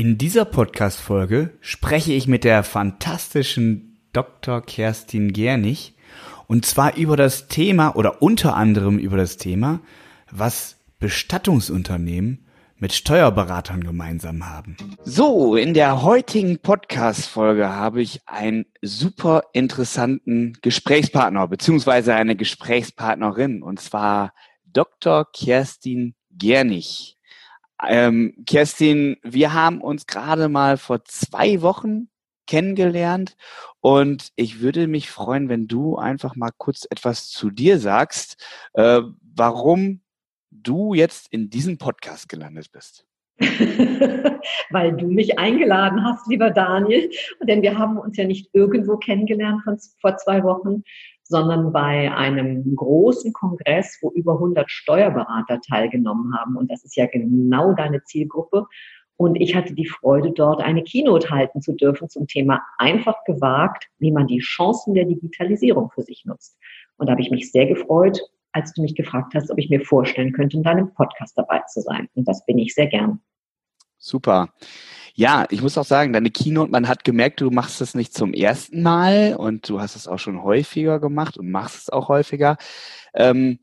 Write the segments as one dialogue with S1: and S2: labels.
S1: In dieser Podcast-Folge spreche ich mit der fantastischen Dr. Kerstin Gernig und zwar über das Thema oder unter anderem über das Thema, was Bestattungsunternehmen mit Steuerberatern gemeinsam haben. So, in der heutigen Podcast-Folge habe ich einen super interessanten Gesprächspartner beziehungsweise eine Gesprächspartnerin und zwar Dr. Kerstin Gernig. Ähm, Kerstin, wir haben uns gerade mal vor zwei Wochen kennengelernt und ich würde mich freuen, wenn du einfach mal kurz etwas zu dir sagst, äh, warum du jetzt in diesem Podcast gelandet bist.
S2: Weil du mich eingeladen hast, lieber Daniel. Denn wir haben uns ja nicht irgendwo kennengelernt von, vor zwei Wochen, sondern bei einem großen Kongress, wo über 100 Steuerberater teilgenommen haben. Und das ist ja genau deine Zielgruppe. Und ich hatte die Freude, dort eine Keynote halten zu dürfen zum Thema einfach gewagt, wie man die Chancen der Digitalisierung für sich nutzt. Und da habe ich mich sehr gefreut, als du mich gefragt hast, ob ich mir vorstellen könnte, in deinem Podcast dabei zu sein. Und das bin ich sehr gern.
S1: Super. Ja, ich muss auch sagen, deine Keynote, man hat gemerkt, du machst es nicht zum ersten Mal und du hast es auch schon häufiger gemacht und machst es auch häufiger. Ähm,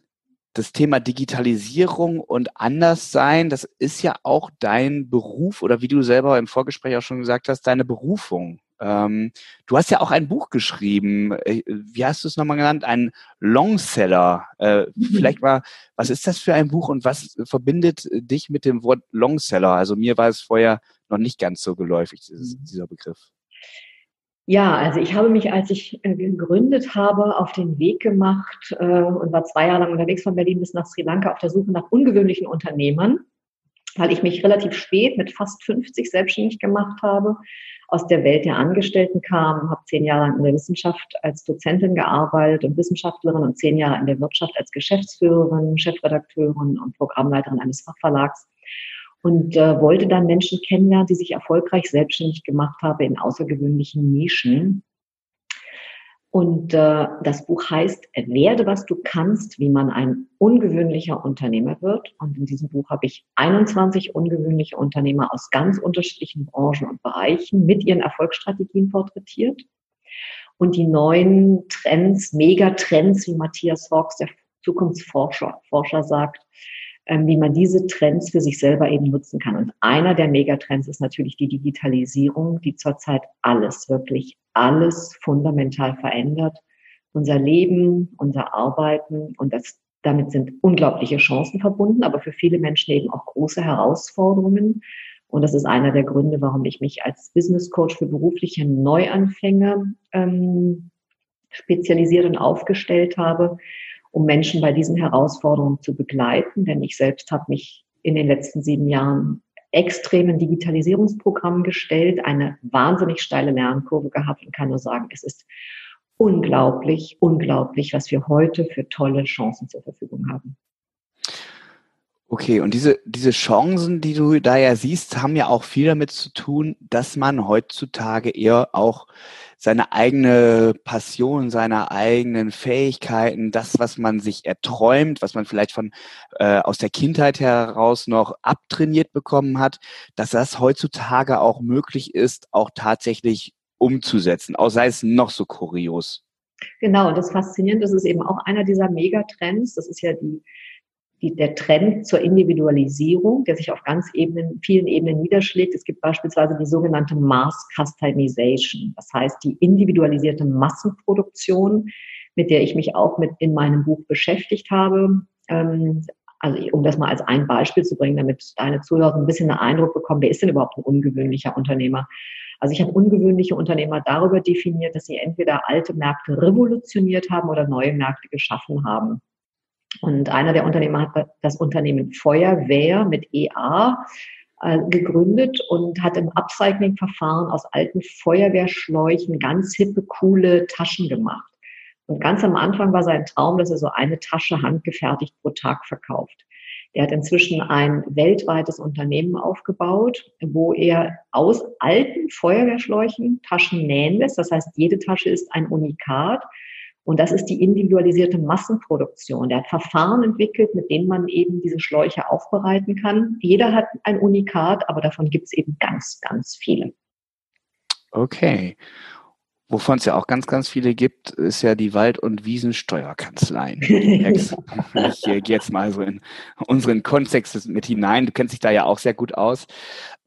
S1: das Thema Digitalisierung und Anderssein, das ist ja auch dein Beruf oder wie du selber im Vorgespräch auch schon gesagt hast, deine Berufung. Ähm, du hast ja auch ein Buch geschrieben. Äh, wie hast du es nochmal genannt? Ein Longseller. Äh, mhm. Vielleicht mal, was ist das für ein Buch und was verbindet dich mit dem Wort Longseller? Also mir war es vorher noch nicht ganz so geläufig, dieses, mhm. dieser Begriff.
S2: Ja, also ich habe mich, als ich äh, gegründet habe, auf den Weg gemacht äh, und war zwei Jahre lang unterwegs von Berlin bis nach Sri Lanka auf der Suche nach ungewöhnlichen Unternehmern, weil ich mich relativ spät mit fast 50 selbstständig gemacht habe, aus der Welt der Angestellten kam, habe zehn Jahre lang in der Wissenschaft als Dozentin gearbeitet und Wissenschaftlerin und zehn Jahre in der Wirtschaft als Geschäftsführerin, Chefredakteurin und Programmleiterin eines Fachverlags und äh, wollte dann Menschen kennenlernen, die sich erfolgreich selbstständig gemacht haben in außergewöhnlichen Nischen. Und äh, das Buch heißt Werde, was du kannst, wie man ein ungewöhnlicher Unternehmer wird. Und in diesem Buch habe ich 21 ungewöhnliche Unternehmer aus ganz unterschiedlichen Branchen und Bereichen mit ihren Erfolgsstrategien porträtiert. Und die neuen Trends, Megatrends, wie Matthias Hawks, der Zukunftsforscher, Forscher sagt, wie man diese Trends für sich selber eben nutzen kann. Und einer der Megatrends ist natürlich die Digitalisierung, die zurzeit alles, wirklich alles fundamental verändert. Unser Leben, unser Arbeiten und das, damit sind unglaubliche Chancen verbunden, aber für viele Menschen eben auch große Herausforderungen. Und das ist einer der Gründe, warum ich mich als Business Coach für berufliche Neuanfänger ähm, spezialisiert und aufgestellt habe, um Menschen bei diesen Herausforderungen zu begleiten. Denn ich selbst habe mich in den letzten sieben Jahren extremen Digitalisierungsprogrammen gestellt, eine wahnsinnig steile Lernkurve gehabt und kann nur sagen, es ist unglaublich, unglaublich, was wir heute für tolle Chancen zur Verfügung haben.
S1: Okay, und diese, diese Chancen, die du da ja siehst, haben ja auch viel damit zu tun, dass man heutzutage eher auch seine eigene Passion, seine eigenen Fähigkeiten, das, was man sich erträumt, was man vielleicht von äh, aus der Kindheit heraus noch abtrainiert bekommen hat, dass das heutzutage auch möglich ist, auch tatsächlich umzusetzen, auch sei es noch so kurios.
S2: Genau, und das Faszinierende, das ist eben auch einer dieser Megatrends. Das ist ja die die, der Trend zur Individualisierung, der sich auf ganz Ebenen, vielen Ebenen niederschlägt. Es gibt beispielsweise die sogenannte Mass Customization, das heißt die individualisierte Massenproduktion, mit der ich mich auch mit in meinem Buch beschäftigt habe. Ähm, also um das mal als ein Beispiel zu bringen, damit deine Zuhörer ein bisschen einen Eindruck bekommen, wer ist denn überhaupt ein ungewöhnlicher Unternehmer? Also ich habe ungewöhnliche Unternehmer darüber definiert, dass sie entweder alte Märkte revolutioniert haben oder neue Märkte geschaffen haben. Und einer der Unternehmer hat das Unternehmen Feuerwehr mit EA äh, gegründet und hat im Upcycling-Verfahren aus alten Feuerwehrschläuchen ganz hippe, coole Taschen gemacht. Und ganz am Anfang war sein Traum, dass er so eine Tasche handgefertigt pro Tag verkauft. Er hat inzwischen ein weltweites Unternehmen aufgebaut, wo er aus alten Feuerwehrschläuchen Taschen nähen lässt. Das heißt, jede Tasche ist ein Unikat Und das ist die individualisierte Massenproduktion. Der hat Verfahren entwickelt, mit denen man eben diese Schläuche aufbereiten kann. Jeder hat ein Unikat, aber davon gibt es eben ganz, ganz viele.
S1: Okay. Wovon es ja auch ganz, ganz viele gibt, ist ja die Wald- und Wiesensteuerkanzleien. ich gehe jetzt mal so in unseren Kontext mit hinein. Du kennst dich da ja auch sehr gut aus.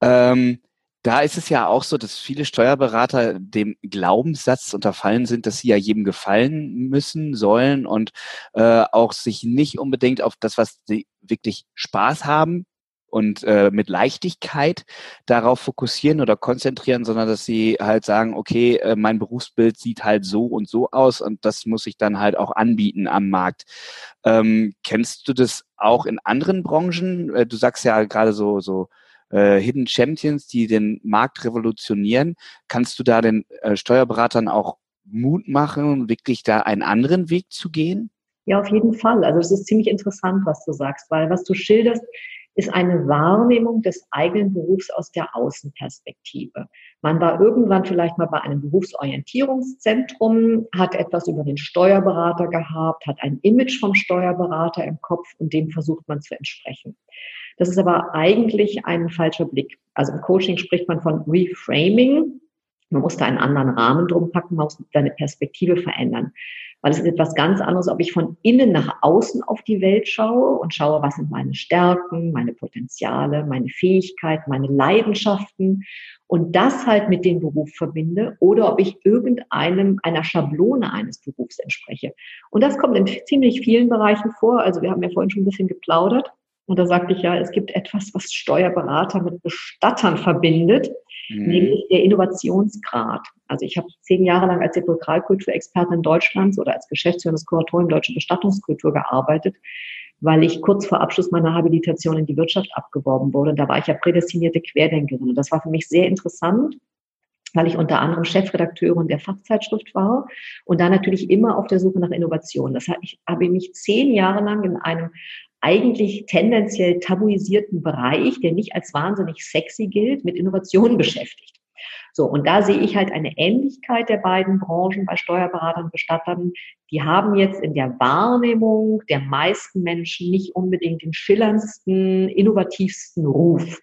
S1: Ähm, da ist es ja auch so, dass viele Steuerberater dem Glaubenssatz unterfallen sind, dass sie ja jedem gefallen müssen, sollen und äh, auch sich nicht unbedingt auf das, was sie wirklich Spaß haben, und äh, mit Leichtigkeit darauf fokussieren oder konzentrieren, sondern dass sie halt sagen, okay, äh, mein Berufsbild sieht halt so und so aus und das muss ich dann halt auch anbieten am Markt. Ähm, kennst du das auch in anderen Branchen? Äh, du sagst ja gerade so, so äh, Hidden Champions, die den Markt revolutionieren. Kannst du da den äh, Steuerberatern auch Mut machen, wirklich da einen anderen Weg zu gehen?
S2: Ja, auf jeden Fall. Also es ist ziemlich interessant, was du sagst, weil was du schilderst, ist eine Wahrnehmung des eigenen Berufs aus der Außenperspektive. Man war irgendwann vielleicht mal bei einem Berufsorientierungszentrum, hat etwas über den Steuerberater gehabt, hat ein Image vom Steuerberater im Kopf und dem versucht man zu entsprechen. Das ist aber eigentlich ein falscher Blick. Also im Coaching spricht man von Reframing. Man muss da einen anderen Rahmen drum packen, man muss seine Perspektive verändern. Weil es ist etwas ganz anderes, ob ich von innen nach außen auf die Welt schaue und schaue, was sind meine Stärken, meine Potenziale, meine Fähigkeiten, meine Leidenschaften und das halt mit dem Beruf verbinde oder ob ich irgendeinem, einer Schablone eines Berufs entspreche. Und das kommt in ziemlich vielen Bereichen vor. Also wir haben ja vorhin schon ein bisschen geplaudert. Und da sagte ich ja, es gibt etwas, was Steuerberater mit Bestattern verbindet, mhm. nämlich der Innovationsgrad. Also ich habe zehn Jahre lang als Sepulkralkulturexpertin Deutschlands oder als geschäftsführendes Kuratorium Deutsche Bestattungskultur gearbeitet, weil ich kurz vor Abschluss meiner Habilitation in die Wirtschaft abgeworben wurde. Da war ich ja prädestinierte Querdenkerin. Und das war für mich sehr interessant, weil ich unter anderem Chefredakteurin der Fachzeitschrift war und da natürlich immer auf der Suche nach Innovation. Das heißt, ich habe mich zehn Jahre lang in einem eigentlich tendenziell tabuisierten Bereich, der nicht als wahnsinnig sexy gilt, mit Innovationen beschäftigt. So, und da sehe ich halt eine Ähnlichkeit der beiden Branchen bei Steuerberatern und Bestattern. Die haben jetzt in der Wahrnehmung der meisten Menschen nicht unbedingt den schillerndsten, innovativsten Ruf.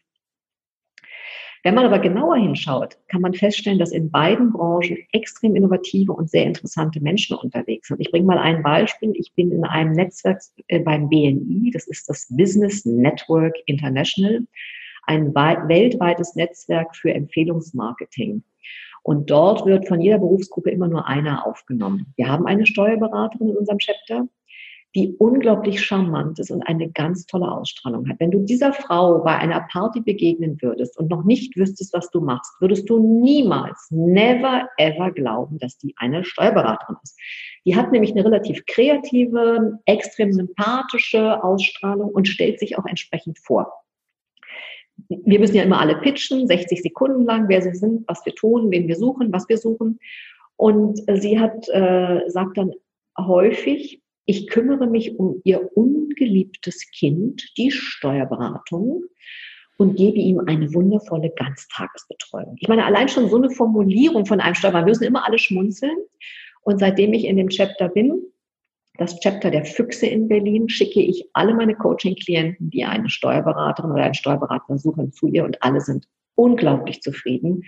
S2: Wenn man aber genauer hinschaut, kann man feststellen, dass in beiden Branchen extrem innovative und sehr interessante Menschen unterwegs sind. Ich bringe mal ein Beispiel. Ich bin in einem Netzwerk äh, beim BNI, das ist das Business Network International, ein weltweites Netzwerk für Empfehlungsmarketing. Und dort wird von jeder Berufsgruppe immer nur einer aufgenommen. Wir haben eine Steuerberaterin in unserem Chapter die unglaublich charmant ist und eine ganz tolle Ausstrahlung hat. Wenn du dieser Frau bei einer Party begegnen würdest und noch nicht wüsstest, was du machst, würdest du niemals, never, ever glauben, dass die eine Steuerberaterin ist. Die hat nämlich eine relativ kreative, extrem sympathische Ausstrahlung und stellt sich auch entsprechend vor. Wir müssen ja immer alle pitchen, 60 Sekunden lang, wer sie sind, was wir tun, wen wir suchen, was wir suchen. Und sie hat, äh, sagt dann häufig, ich kümmere mich um ihr ungeliebtes Kind, die Steuerberatung, und gebe ihm eine wundervolle Ganztagesbetreuung. Ich meine, allein schon so eine Formulierung von einem Steuerberater, wir müssen immer alle schmunzeln. Und seitdem ich in dem Chapter bin, das Chapter der Füchse in Berlin, schicke ich alle meine Coaching-Klienten, die eine Steuerberaterin oder einen Steuerberater suchen, zu ihr und alle sind unglaublich zufrieden,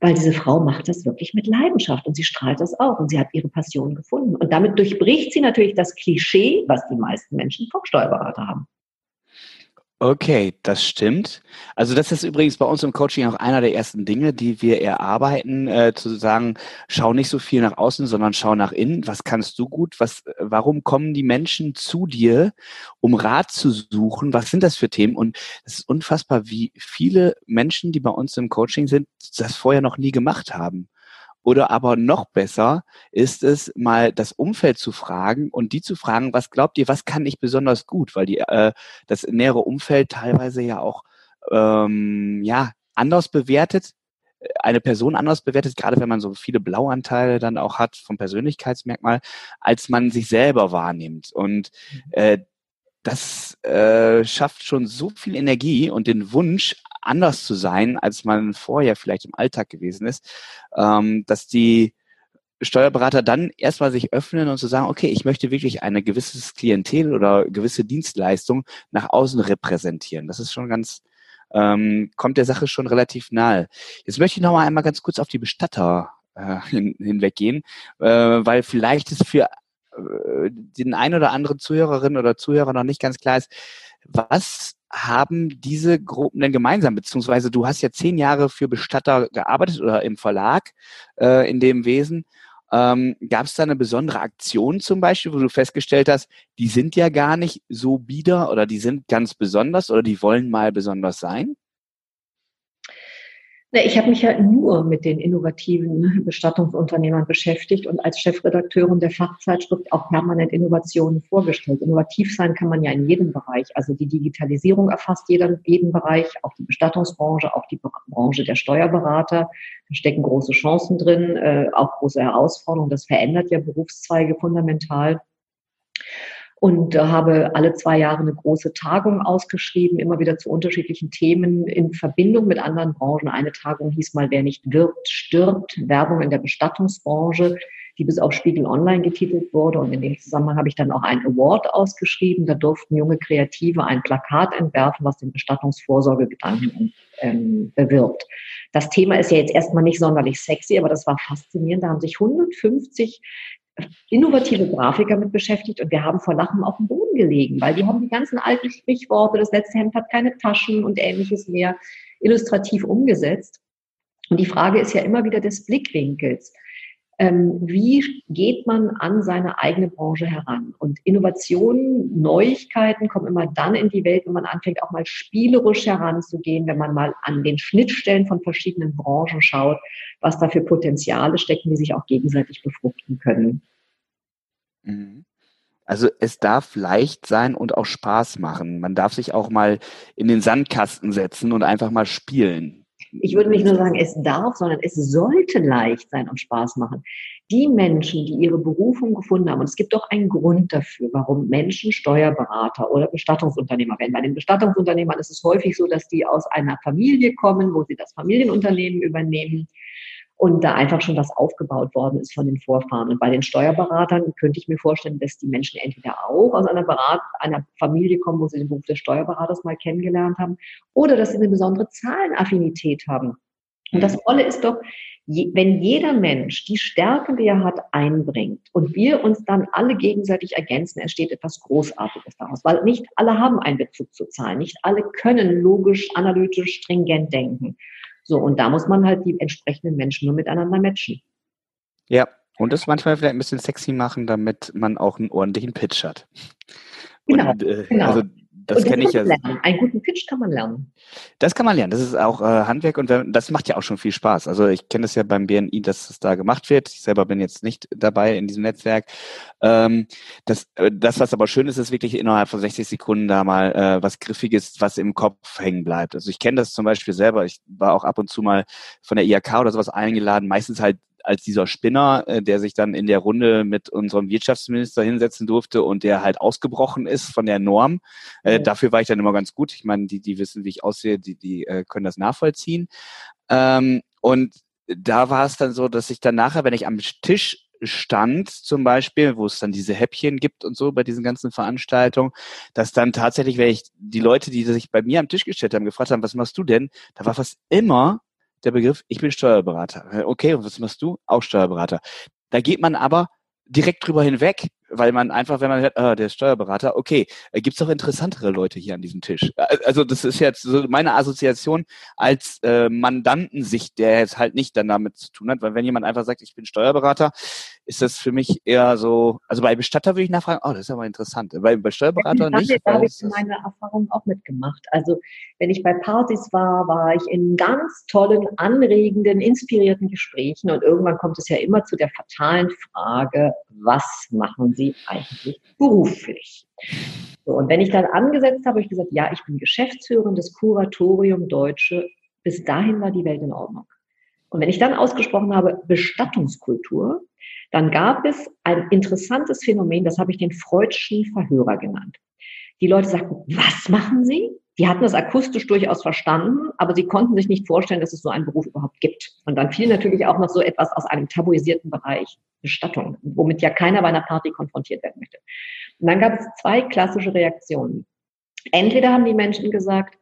S2: weil diese Frau macht das wirklich mit Leidenschaft und sie strahlt das auch und sie hat ihre Passion gefunden. Und damit durchbricht sie natürlich das Klischee, was die meisten Menschen vom Steuerberater haben.
S1: Okay, das stimmt. Also das ist übrigens bei uns im Coaching auch einer der ersten Dinge, die wir erarbeiten, äh, zu sagen, schau nicht so viel nach außen, sondern schau nach innen. Was kannst du gut? Was, warum kommen die Menschen zu dir, um Rat zu suchen? Was sind das für Themen? Und es ist unfassbar, wie viele Menschen, die bei uns im Coaching sind, das vorher noch nie gemacht haben. Oder aber noch besser ist es, mal das Umfeld zu fragen und die zu fragen, was glaubt ihr, was kann ich besonders gut? Weil die, äh, das nähere Umfeld teilweise ja auch ähm, ja, anders bewertet, äh, eine Person anders bewertet, gerade wenn man so viele Blauanteile dann auch hat vom Persönlichkeitsmerkmal, als man sich selber wahrnimmt. Und mhm. äh, das äh, schafft schon so viel Energie und den Wunsch, anders zu sein, als man vorher vielleicht im Alltag gewesen ist, ähm, dass die Steuerberater dann erstmal sich öffnen und zu sagen, okay, ich möchte wirklich eine gewisse Klientel oder gewisse Dienstleistung nach außen repräsentieren. Das ist schon ganz, ähm, kommt der Sache schon relativ nahe. Jetzt möchte ich noch mal einmal ganz kurz auf die Bestatter äh, hin, hinweggehen, äh, weil vielleicht ist für äh, den ein oder anderen Zuhörerin oder Zuhörer noch nicht ganz klar ist, was haben diese Gruppen denn gemeinsam? Beziehungsweise du hast ja zehn Jahre für Bestatter gearbeitet oder im Verlag äh, in dem Wesen. Ähm, Gab es da eine besondere Aktion zum Beispiel, wo du festgestellt hast, die sind ja gar nicht so bieder oder die sind ganz besonders oder die wollen mal besonders sein?
S2: Ich habe mich ja nur mit den innovativen Bestattungsunternehmern beschäftigt und als Chefredakteurin der Fachzeitschrift auch permanent Innovationen vorgestellt. Innovativ sein kann man ja in jedem Bereich. Also die Digitalisierung erfasst jeden, jeden Bereich, auch die Bestattungsbranche, auch die Branche der Steuerberater. Da stecken große Chancen drin, äh, auch große Herausforderungen. Das verändert ja Berufszweige fundamental und äh, habe alle zwei Jahre eine große Tagung ausgeschrieben, immer wieder zu unterschiedlichen Themen in Verbindung mit anderen Branchen. Eine Tagung hieß mal, wer nicht wirbt, stirbt, Werbung in der Bestattungsbranche, die bis auf Spiegel Online getitelt wurde. Und in dem Zusammenhang habe ich dann auch einen Award ausgeschrieben. Da durften junge Kreative ein Plakat entwerfen, was den Bestattungsvorsorgegedanken ähm, bewirbt. Das Thema ist ja jetzt erstmal nicht sonderlich sexy, aber das war faszinierend. Da haben sich 150 innovative Grafiker mit beschäftigt und wir haben vor Lachen auf dem Boden gelegen, weil die haben die ganzen alten Sprichworte, das letzte Hemd hat keine Taschen und ähnliches mehr illustrativ umgesetzt. Und die Frage ist ja immer wieder des Blickwinkels. Ähm, wie geht man an seine eigene Branche heran? Und Innovationen, Neuigkeiten kommen immer dann in die Welt, wenn man anfängt, auch mal spielerisch heranzugehen, wenn man mal an den Schnittstellen von verschiedenen Branchen schaut, was da für Potenziale stecken, die sich auch gegenseitig befruchten können.
S1: Mhm. Also es darf leicht sein und auch Spaß machen. Man darf sich auch mal in den Sandkasten setzen und einfach mal spielen.
S2: Ich würde nicht nur sagen, es darf, sondern es sollte leicht sein und Spaß machen. Die Menschen, die ihre Berufung gefunden haben, und es gibt doch einen Grund dafür, warum Menschen Steuerberater oder Bestattungsunternehmer werden. Bei den Bestattungsunternehmern ist es häufig so, dass die aus einer Familie kommen, wo sie das Familienunternehmen übernehmen und da einfach schon was aufgebaut worden ist von den Vorfahren. Und bei den Steuerberatern könnte ich mir vorstellen, dass die Menschen entweder auch aus einer, Berat einer Familie kommen, wo sie den Beruf des Steuerberaters mal kennengelernt haben, oder dass sie eine besondere Zahlenaffinität haben. Und das Tolle ist doch, wenn jeder Mensch die Stärken, die er hat, einbringt und wir uns dann alle gegenseitig ergänzen, entsteht etwas Großartiges daraus. Weil nicht alle haben einen Bezug zu Zahlen, nicht alle können logisch, analytisch, stringent denken. So, und da muss man halt die entsprechenden Menschen nur miteinander matchen.
S1: Ja, und das manchmal vielleicht ein bisschen sexy machen, damit man auch einen ordentlichen Pitch hat.
S2: Genau, und, äh, genau. Also das kenne ich ja. Lernen. Einen guten Pitch kann man lernen.
S1: Das kann man lernen. Das ist auch äh, Handwerk und das macht ja auch schon viel Spaß. Also ich kenne das ja beim BNI, dass es da gemacht wird. Ich selber bin jetzt nicht dabei in diesem Netzwerk. Ähm, das, äh, das, was aber schön ist, ist wirklich innerhalb von 60 Sekunden da mal äh, was Griffiges, was im Kopf hängen bleibt. Also ich kenne das zum Beispiel selber. Ich war auch ab und zu mal von der IHK oder sowas eingeladen. Meistens halt als dieser Spinner, äh, der sich dann in der Runde mit unserem Wirtschaftsminister hinsetzen durfte und der halt ausgebrochen ist von der Norm. Äh, dafür war ich dann immer ganz gut. Ich meine, die, die wissen, wie ich aussehe, die, die äh, können das nachvollziehen. Ähm, und da war es dann so, dass ich dann nachher, wenn ich am Tisch stand zum Beispiel, wo es dann diese Häppchen gibt und so bei diesen ganzen Veranstaltungen, dass dann tatsächlich, wenn ich die Leute, die sich bei mir am Tisch gestellt haben, gefragt haben, was machst du denn, da war fast immer der Begriff, ich bin Steuerberater. Okay, und was machst du? Auch Steuerberater. Da geht man aber direkt drüber hinweg, weil man einfach, wenn man hört, ah, der Steuerberater, okay, äh, gibt's doch interessantere Leute hier an diesem Tisch. Äh, also das ist jetzt so meine Assoziation als äh, Mandantensicht, der jetzt halt nicht dann damit zu tun hat, weil wenn jemand einfach sagt, ich bin Steuerberater, ist das für mich eher so, also bei Bestatter würde ich nachfragen, oh, das ist aber interessant. Bei, bei Steuerberater ja, nicht.
S2: Da habe ich meine Erfahrung auch mitgemacht. Also wenn ich bei Partys war, war ich in ganz tollen, anregenden, inspirierten Gesprächen und irgendwann kommt es ja immer zu der fatalen Frage, was machen Sie eigentlich beruflich? So, und wenn ich dann angesetzt habe, habe ich gesagt, ja, ich bin Geschäftsführerin des Kuratorium Deutsche. Bis dahin war die Welt in Ordnung. Und wenn ich dann ausgesprochen habe, Bestattungskultur, dann gab es ein interessantes Phänomen, das habe ich den Freudschen Verhörer genannt. Die Leute sagten, was machen Sie? die hatten das akustisch durchaus verstanden, aber sie konnten sich nicht vorstellen, dass es so einen Beruf überhaupt gibt. Und dann fiel natürlich auch noch so etwas aus einem tabuisierten Bereich, Bestattung, womit ja keiner bei einer Party konfrontiert werden möchte. Und dann gab es zwei klassische Reaktionen. Entweder haben die Menschen gesagt,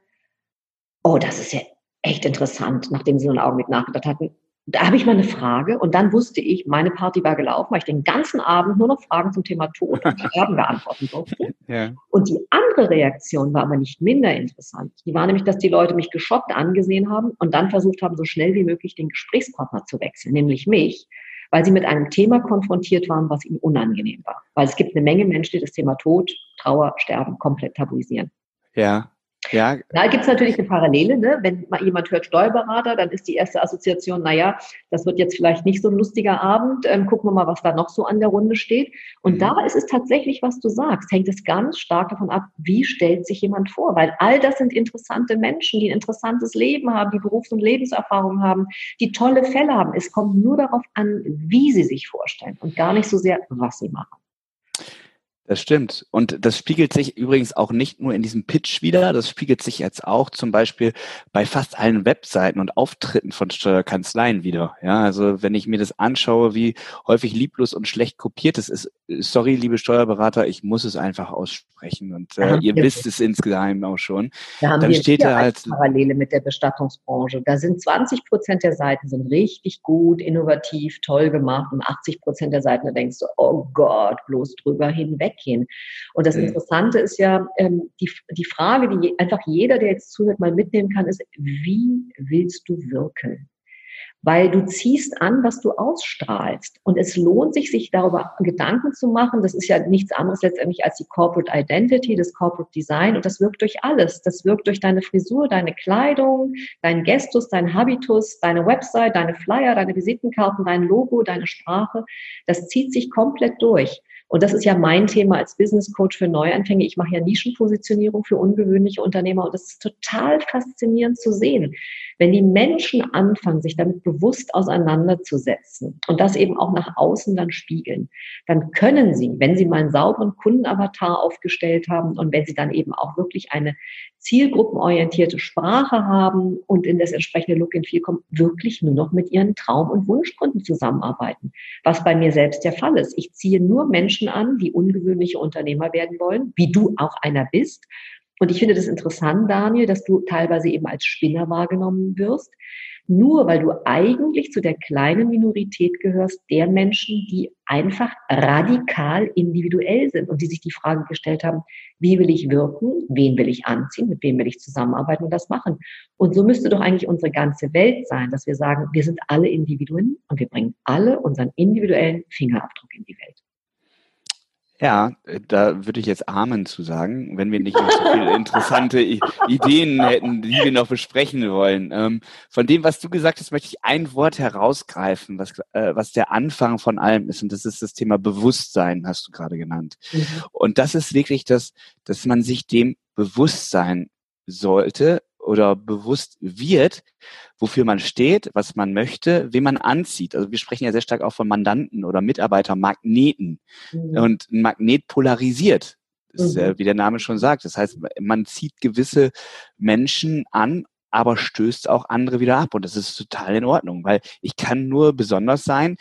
S2: oh, das ist ja echt interessant, nachdem sie so einen Augenblick nachgedacht hatten da habe ich mal eine Frage und dann wusste ich, meine Party war gelaufen, weil ich den ganzen Abend nur noch Fragen zum Thema Tod und Sterben beantworten durfte. Ja. Und die andere Reaktion war aber nicht minder interessant. Die war nämlich, dass die Leute mich geschockt angesehen haben und dann versucht haben, so schnell wie möglich den Gesprächspartner zu wechseln, nämlich mich, weil sie mit einem Thema konfrontiert waren, was ihnen unangenehm war. Weil es gibt eine Menge Menschen, die das Thema Tod, Trauer, Sterben komplett tabuisieren.
S1: Ja. Ja.
S2: Da gibt es natürlich eine Parallele. Ne? Wenn mal jemand hört Steuerberater, dann ist die erste Assoziation, naja, das wird jetzt vielleicht nicht so ein lustiger Abend. Ähm, gucken wir mal, was da noch so an der Runde steht. Und mhm. da ist es tatsächlich, was du sagst, hängt es ganz stark davon ab, wie stellt sich jemand vor. Weil all das sind interessante Menschen, die ein interessantes Leben haben, die Berufs- und Lebenserfahrung haben, die tolle Fälle haben. Es kommt nur darauf an, wie sie sich vorstellen und gar nicht so sehr, was sie machen.
S1: Das stimmt. Und das spiegelt sich übrigens auch nicht nur in diesem Pitch wieder, das spiegelt sich jetzt auch zum Beispiel bei fast allen Webseiten und Auftritten von Steuerkanzleien wieder. Ja, also wenn ich mir das anschaue, wie häufig lieblos und schlecht kopiert es ist, sorry, liebe Steuerberater, ich muss es einfach aussprechen. Und äh, ihr wisst es insgeheim auch schon.
S2: Da haben Dann wir steht da halt Parallele mit der Bestattungsbranche. Da sind 20 Prozent der Seiten sind richtig gut, innovativ, toll gemacht und 80 Prozent der Seiten, da denkst du, oh Gott, bloß drüber hinweg weggehen. Und das. Interessante ist ja, ähm, die, die Frage, die einfach jeder, der jetzt zuhört, mal mitnehmen kann, ist, wie willst du wirken? weil du ziehst an, was du ausstrahlst. Und es lohnt sich, sich darüber Gedanken zu machen. Das ist ja nichts anderes letztendlich als die Corporate Identity, das Corporate Design. Und das wirkt durch alles. Das wirkt durch deine Frisur, deine Kleidung, dein Gestus, dein Habitus, deine Website, deine Flyer, deine Visitenkarten, dein Logo, deine Sprache. Das zieht sich komplett durch. Und das ist ja mein Thema als Business Coach für Neuanfänge. Ich mache ja Nischenpositionierung für ungewöhnliche Unternehmer und das ist total faszinierend zu sehen. Wenn die Menschen anfangen, sich damit bewusst auseinanderzusetzen und das eben auch nach außen dann spiegeln, dann können sie, wenn sie mal einen sauberen Kundenavatar aufgestellt haben und wenn sie dann eben auch wirklich eine zielgruppenorientierte Sprache haben und in das entsprechende Look and Feel kommen, wirklich nur noch mit ihren Traum- und Wunschkunden zusammenarbeiten. Was bei mir selbst der Fall ist. Ich ziehe nur Menschen an, die ungewöhnliche Unternehmer werden wollen, wie du auch einer bist. Und ich finde das interessant, Daniel, dass du teilweise eben als Spinner wahrgenommen wirst. Nur weil du eigentlich zu der kleinen Minorität gehörst, der Menschen, die einfach radikal individuell sind und die sich die Frage gestellt haben, wie will ich wirken, wen will ich anziehen, mit wem will ich zusammenarbeiten und das machen. Und so müsste doch eigentlich unsere ganze Welt sein, dass wir sagen, wir sind alle Individuen und wir bringen alle unseren individuellen Fingerabdruck in die Welt.
S1: Ja, äh, da würde ich jetzt Amen zu sagen, wenn wir nicht noch so viele interessante Ideen hätten, die wir noch besprechen wollen. Ähm, von dem, was du gesagt hast, möchte ich ein Wort herausgreifen, was, äh, was der Anfang von allem ist. Und das ist das Thema Bewusstsein, hast du gerade genannt. Mhm. Und das ist wirklich das, dass man sich dem bewusst sein sollte, oder bewusst wird, wofür man steht, was man möchte, wen man anzieht. Also wir sprechen ja sehr stark auch von Mandanten oder Mitarbeitermagneten. Mhm. Und ein Magnet polarisiert. Ist, äh, wie der Name schon sagt. Das heißt, man zieht gewisse Menschen an, aber stößt auch andere wieder ab. Und das ist total in Ordnung, weil ich kann nur besonders sein.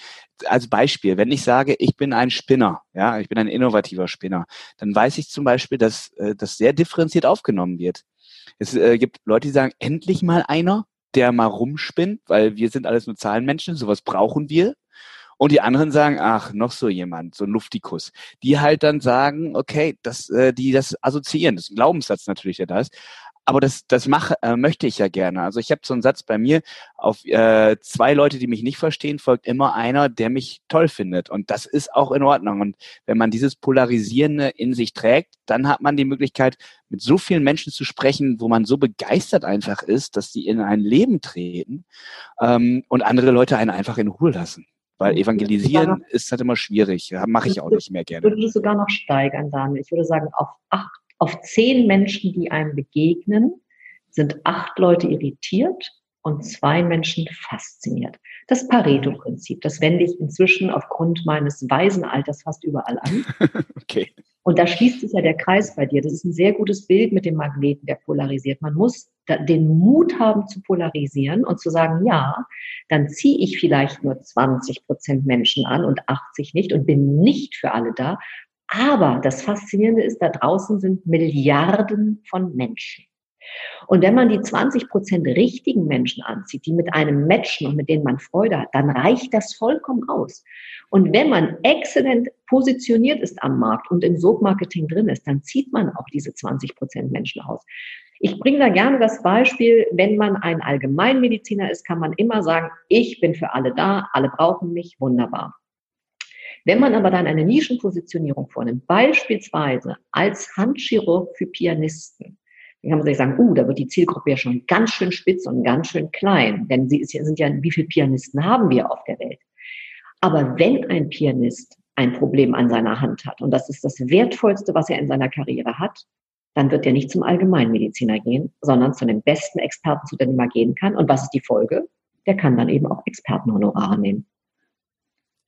S1: Als Beispiel, wenn ich sage, ich bin ein Spinner, ja, ich bin ein innovativer Spinner, dann weiß ich zum Beispiel, dass äh, das sehr differenziert aufgenommen wird. Es äh, gibt Leute, die sagen, endlich mal einer, der mal rumspinnt, weil wir sind alles nur Zahlenmenschen, sowas brauchen wir. Und die anderen sagen, ach, noch so jemand, so ein Luftikus. Die halt dann sagen, okay, das, äh, die das assoziieren. Das ist ein Glaubenssatz natürlich, der da ist. Aber das, das mache, äh, möchte ich ja gerne. Also ich habe so einen Satz bei mir, auf äh, zwei Leute, die mich nicht verstehen, folgt immer einer, der mich toll findet. Und das ist auch in Ordnung. Und wenn man dieses Polarisierende in sich trägt, dann hat man die Möglichkeit, mit so vielen Menschen zu sprechen, wo man so begeistert einfach ist, dass die in ein Leben treten ähm, und andere Leute einen einfach in Ruhe lassen. Weil evangelisieren ist halt immer schwierig. Mache ich auch nicht mehr gerne.
S2: Würde ich sogar noch steigern, Daniel. Ich würde sagen, auf acht auf zehn Menschen, die einem begegnen, sind acht Leute irritiert und zwei Menschen fasziniert. Das Pareto-Prinzip, das wende ich inzwischen aufgrund meines Waisenalters fast überall an. okay. Und da schließt sich ja der Kreis bei dir. Das ist ein sehr gutes Bild mit dem Magneten, der polarisiert. Man muss den Mut haben zu polarisieren und zu sagen, ja, dann ziehe ich vielleicht nur 20 Prozent Menschen an und 80 nicht und bin nicht für alle da. Aber das Faszinierende ist, da draußen sind Milliarden von Menschen. Und wenn man die 20 Prozent richtigen Menschen anzieht, die mit einem matchen und mit denen man Freude hat, dann reicht das vollkommen aus. Und wenn man exzellent positioniert ist am Markt und im Sogmarketing drin ist, dann zieht man auch diese 20 Prozent Menschen aus. Ich bringe da gerne das Beispiel, wenn man ein Allgemeinmediziner ist, kann man immer sagen, ich bin für alle da, alle brauchen mich, wunderbar. Wenn man aber dann eine Nischenpositionierung vornimmt, beispielsweise als Handchirurg für Pianisten, dann kann man sich sagen, uh, da wird die Zielgruppe ja schon ganz schön spitz und ganz schön klein, denn sie sind ja, wie viele Pianisten haben wir auf der Welt? Aber wenn ein Pianist ein Problem an seiner Hand hat, und das ist das Wertvollste, was er in seiner Karriere hat, dann wird er nicht zum Allgemeinmediziner gehen, sondern zu dem besten Experten, zu dem er gehen kann. Und was ist die Folge? Der kann dann eben auch Expertenhonorare nehmen.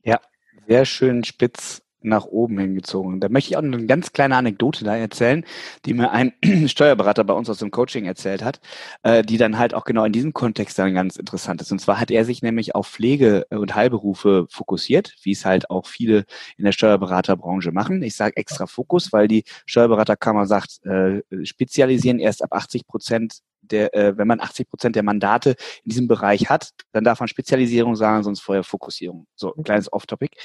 S1: Ja, sehr schön spitz nach oben hingezogen. Da möchte ich auch eine ganz kleine Anekdote da erzählen, die mir ein Steuerberater bei uns aus dem Coaching erzählt hat, äh, die dann halt auch genau in diesem Kontext dann ganz interessant ist. Und zwar hat er sich nämlich auf Pflege- und Heilberufe fokussiert, wie es halt auch viele in der Steuerberaterbranche machen. Ich sage extra Fokus, weil die Steuerberaterkammer sagt, äh, spezialisieren erst ab 80 Prozent der, äh, wenn man 80 Prozent der Mandate in diesem Bereich hat, dann darf man Spezialisierung sagen, sonst vorher Fokussierung. So ein kleines Off-Topic.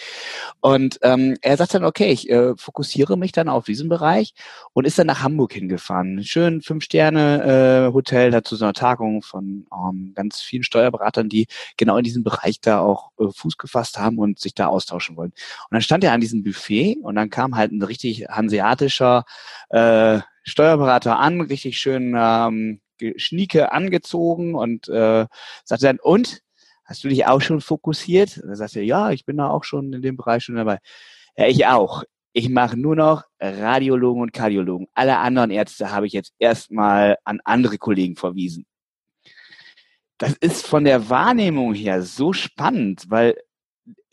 S1: Und ähm, er sagt dann, okay, ich äh, fokussiere mich dann auf diesen Bereich und ist dann nach Hamburg hingefahren. Schön Fünf-Sterne-Hotel, äh, dazu so einer Tagung von ähm, ganz vielen Steuerberatern, die genau in diesem Bereich da auch äh, Fuß gefasst haben und sich da austauschen wollen. Und dann stand er an diesem Buffet und dann kam halt ein richtig hanseatischer äh, Steuerberater an, richtig schön ähm, Schnieke angezogen und äh, sagte dann, und? Hast du dich auch schon fokussiert? Und dann sagte er, ja, ich bin da auch schon in dem Bereich schon dabei. Ja, ich auch. Ich mache nur noch Radiologen und Kardiologen. Alle anderen Ärzte habe ich jetzt erstmal an andere Kollegen verwiesen. Das ist von der Wahrnehmung her so spannend, weil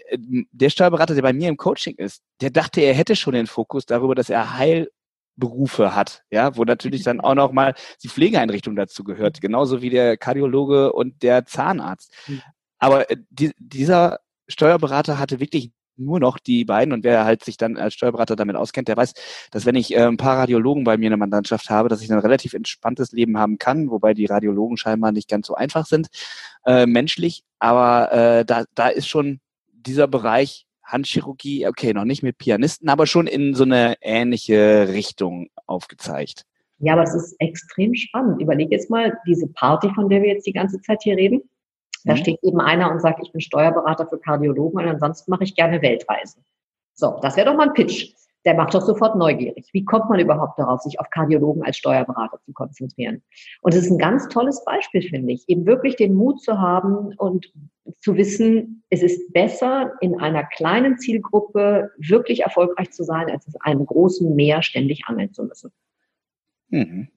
S1: äh, der Steuerberater, der bei mir im Coaching ist, der dachte, er hätte schon den Fokus darüber, dass er Heil- Berufe hat, ja, wo natürlich dann auch noch mal die Pflegeeinrichtung dazu gehört, genauso wie der Kardiologe und der Zahnarzt. Mhm. Aber äh, die, dieser Steuerberater hatte wirklich nur noch die beiden und wer halt sich dann als Steuerberater damit auskennt, der weiß, dass wenn ich äh, ein paar Radiologen bei mir in der Mandantschaft habe, dass ich ein relativ entspanntes Leben haben kann, wobei die Radiologen scheinbar nicht ganz so einfach sind, äh, menschlich, aber äh, da, da ist schon dieser Bereich Handchirurgie, okay, noch nicht mit Pianisten, aber schon in so eine ähnliche Richtung aufgezeigt.
S2: Ja, aber es ist extrem spannend. Überleg jetzt mal, diese Party, von der wir jetzt die ganze Zeit hier reden. Da mhm. steht eben einer und sagt, ich bin Steuerberater für Kardiologen und ansonsten mache ich gerne Weltreisen. So, das wäre doch mal ein Pitch der macht doch sofort neugierig. Wie kommt man überhaupt darauf, sich auf Kardiologen als Steuerberater zu konzentrieren? Und es ist ein ganz tolles Beispiel, finde ich, eben wirklich den Mut zu haben und zu wissen, es ist besser, in einer kleinen Zielgruppe wirklich erfolgreich zu sein, als in einem großen Meer ständig angeln zu müssen. Mhm.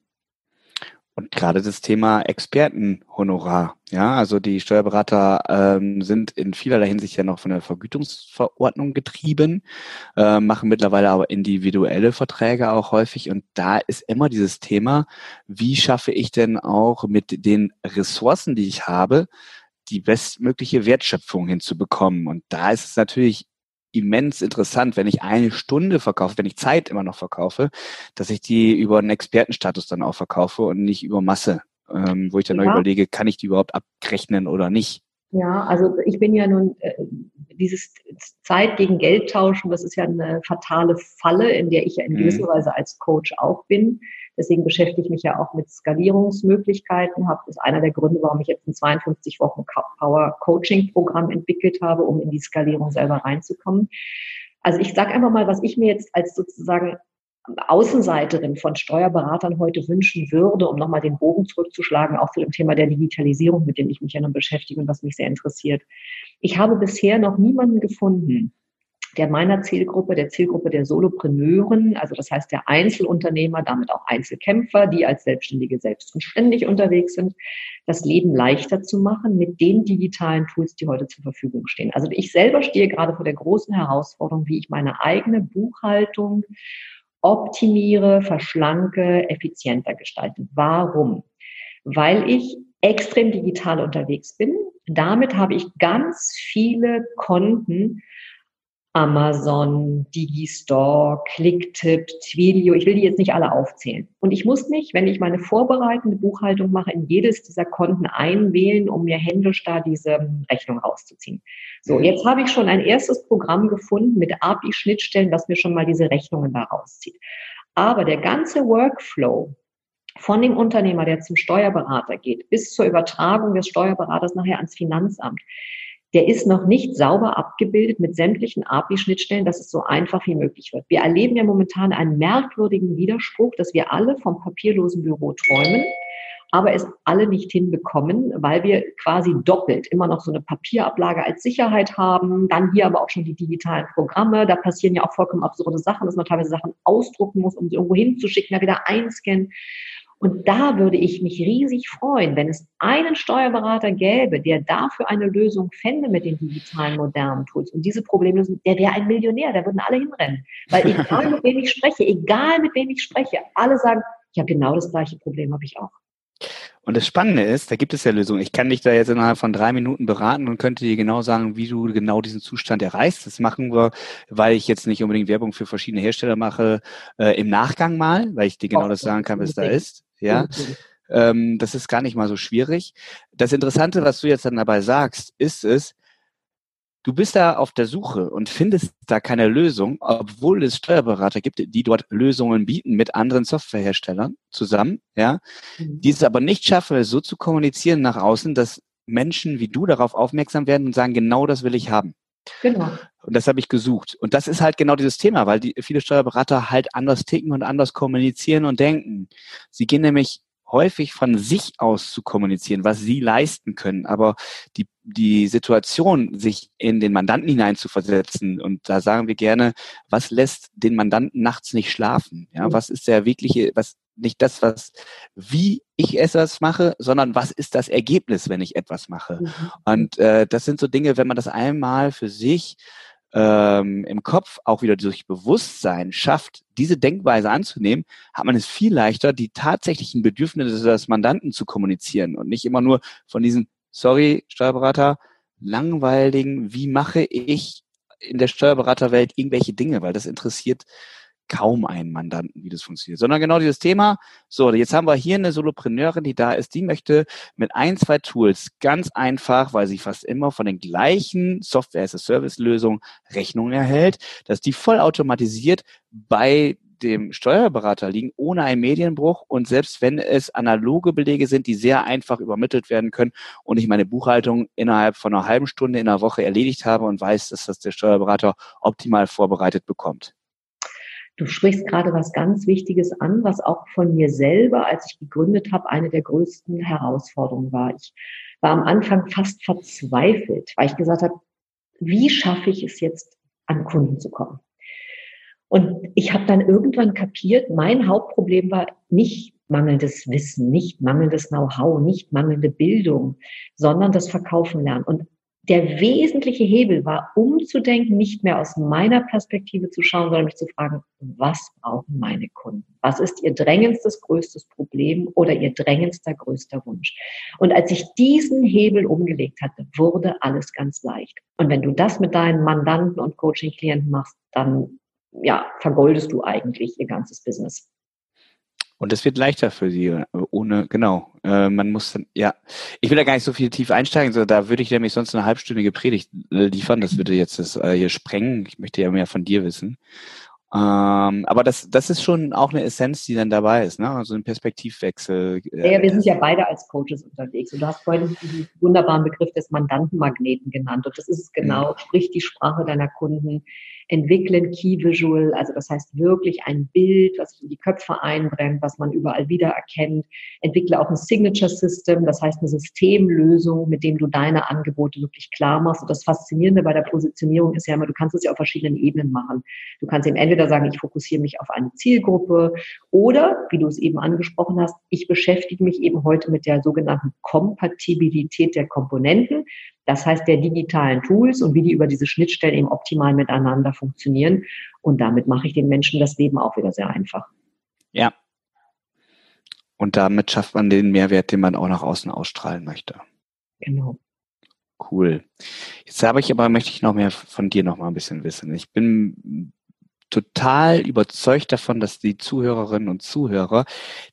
S1: Und gerade das Thema Expertenhonorar, ja, also die Steuerberater ähm, sind in vielerlei Hinsicht ja noch von der Vergütungsverordnung getrieben, äh, machen mittlerweile aber individuelle Verträge auch häufig. Und da ist immer dieses Thema, wie schaffe ich denn auch mit den Ressourcen, die ich habe, die bestmögliche Wertschöpfung hinzubekommen. Und da ist es natürlich immens interessant, wenn ich eine Stunde verkaufe, wenn ich Zeit immer noch verkaufe, dass ich die über einen Expertenstatus dann auch verkaufe und nicht über Masse, ähm, wo ich dann ja. noch überlege, kann ich die überhaupt abrechnen oder nicht.
S2: Ja, also ich bin ja nun, äh, dieses Zeit gegen Geld tauschen, das ist ja eine fatale Falle, in der ich ja in mhm. gewisser Weise als Coach auch bin. Deswegen beschäftige ich mich ja auch mit Skalierungsmöglichkeiten. Das ist einer der Gründe, warum ich jetzt ein 52 Wochen Power Coaching Programm entwickelt habe, um in die Skalierung selber reinzukommen. Also ich sage einfach mal, was ich mir jetzt als sozusagen Außenseiterin von Steuerberatern heute wünschen würde, um nochmal den Bogen zurückzuschlagen, auch zu dem Thema der Digitalisierung, mit dem ich mich ja nun beschäftige und was mich sehr interessiert. Ich habe bisher noch niemanden gefunden, der meiner Zielgruppe, der Zielgruppe der Solopreneuren, also das heißt der Einzelunternehmer, damit auch Einzelkämpfer, die als Selbstständige selbst und ständig unterwegs sind, das Leben leichter zu machen mit den digitalen Tools, die heute zur Verfügung stehen. Also ich selber stehe gerade vor der großen Herausforderung, wie ich meine eigene Buchhaltung optimiere, verschlanke, effizienter gestalte. Warum? Weil ich extrem digital unterwegs bin. Damit habe ich ganz viele Konten, Amazon, Digistore, Clicktip, Twilio. Ich will die jetzt nicht alle aufzählen. Und ich muss mich, wenn ich meine vorbereitende Buchhaltung mache, in jedes dieser Konten einwählen, um mir händisch da diese Rechnung rauszuziehen. So, mhm. jetzt habe ich schon ein erstes Programm gefunden mit API-Schnittstellen, das mir schon mal diese Rechnungen da rauszieht. Aber der ganze Workflow, von dem Unternehmer, der zum Steuerberater geht, bis zur Übertragung des Steuerberaters nachher ans Finanzamt, der ist noch nicht sauber abgebildet mit sämtlichen API-Schnittstellen, dass es so einfach wie möglich wird. Wir erleben ja momentan einen merkwürdigen Widerspruch, dass wir alle vom papierlosen Büro träumen, aber es alle nicht hinbekommen, weil wir quasi doppelt immer noch so eine Papierablage als Sicherheit haben, dann hier aber auch schon die digitalen Programme, da passieren ja auch vollkommen absurde Sachen, dass man teilweise Sachen ausdrucken muss, um sie irgendwo hinzuschicken, da wieder einscannen. Und da würde ich mich riesig freuen, wenn es einen Steuerberater gäbe, der dafür eine Lösung fände mit den digitalen modernen Tools. Und diese Problemlösung, der wäre ein Millionär, da würden alle hinrennen. Weil egal mit wem ich spreche, egal mit wem ich spreche, alle sagen, ja, genau das gleiche Problem habe ich auch.
S1: Und das Spannende ist, da gibt es ja Lösungen. Ich kann dich da jetzt innerhalb von drei Minuten beraten und könnte dir genau sagen, wie du genau diesen Zustand erreichst. Das machen wir, weil ich jetzt nicht unbedingt Werbung für verschiedene Hersteller mache, äh, im Nachgang mal, weil ich dir genau das sagen kann, was da ist. Ja. Ähm, das ist gar nicht mal so schwierig. Das Interessante, was du jetzt dann dabei sagst, ist es, du bist da auf der Suche und findest da keine Lösung, obwohl es Steuerberater gibt, die dort Lösungen bieten mit anderen Softwareherstellern zusammen, ja, mhm. die es aber nicht schaffen, so zu kommunizieren nach außen, dass Menschen wie du darauf aufmerksam werden und sagen, genau das will ich haben. Genau. Und das habe ich gesucht. Und das ist halt genau dieses Thema, weil die, viele Steuerberater halt anders ticken und anders kommunizieren und denken. Sie gehen nämlich häufig von sich aus zu kommunizieren, was sie leisten können. Aber die, die Situation, sich in den Mandanten hinein zu versetzen, und da sagen wir gerne, was lässt den Mandanten nachts nicht schlafen? Ja, was ist der wirkliche, was nicht das, was, wie ich etwas mache, sondern was ist das Ergebnis, wenn ich etwas mache. Mhm. Und äh, das sind so Dinge, wenn man das einmal für sich ähm, im Kopf auch wieder durch Bewusstsein schafft, diese Denkweise anzunehmen, hat man es viel leichter, die tatsächlichen Bedürfnisse des Mandanten zu kommunizieren und nicht immer nur von diesen, sorry, Steuerberater, langweiligen, wie mache ich in der Steuerberaterwelt irgendwelche Dinge, weil das interessiert kaum einen Mandanten, wie das funktioniert, sondern genau dieses Thema. So, jetzt haben wir hier eine Solopreneurin, die da ist, die möchte mit ein, zwei Tools ganz einfach, weil sie fast immer von den gleichen Software-as-a-Service-Lösungen Rechnungen erhält, dass die vollautomatisiert bei dem Steuerberater liegen, ohne einen Medienbruch und selbst wenn es analoge Belege sind, die sehr einfach übermittelt werden können und ich meine Buchhaltung innerhalb von einer halben Stunde in einer Woche erledigt habe und weiß, dass das der Steuerberater optimal vorbereitet bekommt.
S2: Du sprichst gerade was ganz Wichtiges an, was auch von mir selber, als ich gegründet habe, eine der größten Herausforderungen war. Ich war am Anfang fast verzweifelt, weil ich gesagt habe, wie schaffe ich es jetzt, an Kunden zu kommen? Und ich habe dann irgendwann kapiert, mein Hauptproblem war nicht mangelndes Wissen, nicht mangelndes Know-how, nicht mangelnde Bildung, sondern das Verkaufen lernen. Und der wesentliche Hebel war, umzudenken, nicht mehr aus meiner Perspektive zu schauen, sondern mich zu fragen, was brauchen meine Kunden? Was ist ihr drängendstes, größtes Problem oder ihr drängendster, größter Wunsch? Und als ich diesen Hebel umgelegt hatte, wurde alles ganz leicht. Und wenn du das mit deinen Mandanten und Coaching-Klienten machst, dann ja, vergoldest du eigentlich ihr ganzes Business.
S1: Und es wird leichter für sie, ohne, genau. Äh, man muss dann, ja. Ich will da gar nicht so viel tief einsteigen, so, da würde ich nämlich sonst eine halbstündige Predigt äh, liefern. Das würde jetzt das äh, hier sprengen. Ich möchte ja mehr von dir wissen. Ähm, aber das, das ist schon auch eine Essenz, die dann dabei ist, ne? Also ein Perspektivwechsel.
S2: Äh, ja, wir sind ja beide als Coaches unterwegs. Und du hast vorhin diesen wunderbaren Begriff des Mandantenmagneten genannt. Und das ist es genau. Mhm. Sprich die Sprache deiner Kunden entwickeln Key Visual, also das heißt wirklich ein Bild, was sich in die Köpfe einbrennt, was man überall wiedererkennt. Entwickle auch ein Signature System, das heißt eine Systemlösung, mit dem du deine Angebote wirklich klar machst. Und das Faszinierende bei der Positionierung ist ja immer, du kannst es ja auf verschiedenen Ebenen machen. Du kannst eben entweder sagen, ich fokussiere mich auf eine Zielgruppe oder, wie du es eben angesprochen hast, ich beschäftige mich eben heute mit der sogenannten Kompatibilität der Komponenten. Das heißt, der digitalen Tools und wie die über diese Schnittstellen eben optimal miteinander funktionieren. Und damit mache ich den Menschen das Leben auch wieder sehr einfach.
S1: Ja. Und damit schafft man den Mehrwert, den man auch nach außen ausstrahlen möchte.
S2: Genau.
S1: Cool. Jetzt habe ich aber, möchte ich noch mehr von dir noch mal ein bisschen wissen. Ich bin total überzeugt davon, dass die Zuhörerinnen und Zuhörer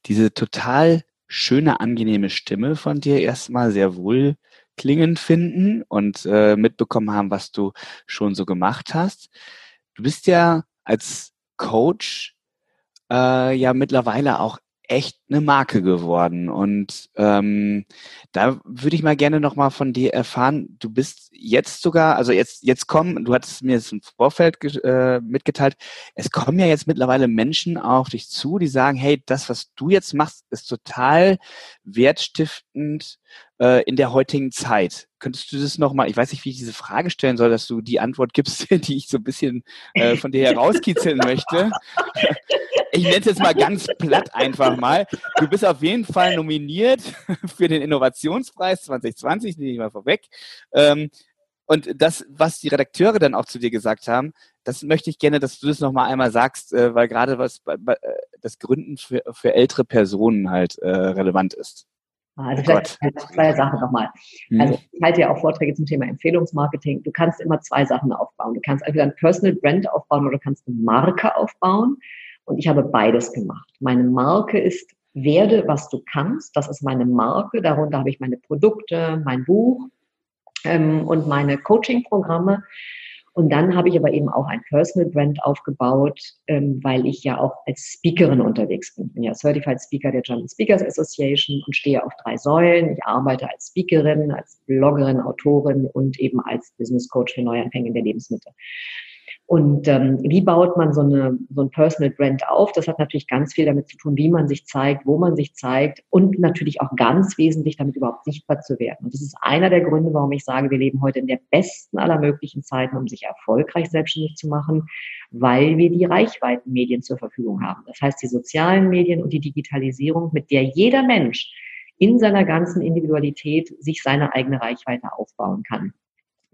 S1: diese total schöne, angenehme Stimme von dir erstmal sehr wohl klingend finden und äh, mitbekommen haben, was du schon so gemacht hast. Du bist ja als Coach äh, ja mittlerweile auch echt eine Marke geworden. Und ähm, da würde ich mal gerne noch mal von dir erfahren. Du bist jetzt sogar, also jetzt jetzt kommen, du hattest mir jetzt im Vorfeld äh, mitgeteilt, es kommen ja jetzt mittlerweile Menschen auf dich zu, die sagen, hey, das, was du jetzt machst, ist total wertstiftend äh, in der heutigen Zeit. Könntest du das nochmal, ich weiß nicht, wie ich diese Frage stellen soll, dass du die Antwort gibst, die ich so ein bisschen äh, von dir herauskitzeln möchte. Ich nenne es jetzt mal ganz platt einfach mal. Du bist auf jeden Fall nominiert für den Innovationspreis 2020, nehme ich mal vorweg. Ähm, und das, was die Redakteure dann auch zu dir gesagt haben, das möchte ich gerne, dass du das nochmal einmal sagst, äh, weil gerade was äh, das Gründen für, für ältere Personen halt äh, relevant ist.
S2: Also oh vielleicht zwei Sachen nochmal. Mhm. Also ich halte ja auch Vorträge zum Thema Empfehlungsmarketing. Du kannst immer zwei Sachen aufbauen. Du kannst entweder ein Personal Brand aufbauen oder du kannst eine Marke aufbauen. Und ich habe beides gemacht. Meine Marke ist werde, was du kannst. Das ist meine Marke. Darunter habe ich meine Produkte, mein Buch ähm, und meine Coaching-Programme. Und dann habe ich aber eben auch ein Personal Brand aufgebaut, ähm, weil ich ja auch als Speakerin unterwegs bin. Ich bin ja Certified Speaker der German Speakers Association und stehe auf drei Säulen. Ich arbeite als Speakerin, als Bloggerin, Autorin und eben als Business Coach für Neuanfänge in der Lebensmittel. Und ähm, wie baut man so, eine, so ein Personal Brand auf? Das hat natürlich ganz viel damit zu tun, wie man sich zeigt, wo man sich zeigt und natürlich auch ganz wesentlich damit überhaupt sichtbar zu werden. Und das ist einer der Gründe, warum ich sage, wir leben heute in der besten aller möglichen Zeiten, um sich erfolgreich selbstständig zu machen, weil wir die Reichweitenmedien zur Verfügung haben. Das heißt, die sozialen Medien und die Digitalisierung, mit der jeder Mensch in seiner ganzen Individualität sich seine eigene Reichweite aufbauen kann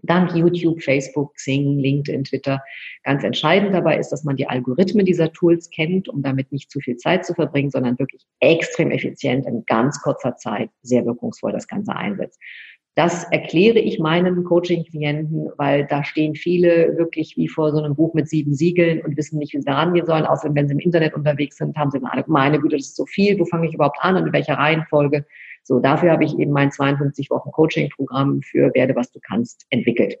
S2: dank YouTube, Facebook, Xing, LinkedIn, Twitter. Ganz entscheidend dabei ist, dass man die Algorithmen dieser Tools kennt, um damit nicht zu viel Zeit zu verbringen, sondern wirklich extrem effizient in ganz kurzer Zeit sehr wirkungsvoll das Ganze einsetzt. Das erkläre ich meinen Coaching-Klienten, weil da stehen viele wirklich wie vor so einem Buch mit sieben Siegeln und wissen nicht, wie sie da rangehen sollen. Außerdem, wenn sie im Internet unterwegs sind, haben sie eine, meine Güte, das ist so viel. Wo fange ich überhaupt an und in welcher Reihenfolge? So, dafür habe ich eben mein 52 Wochen Coaching-Programm für Werde, was du kannst, entwickelt.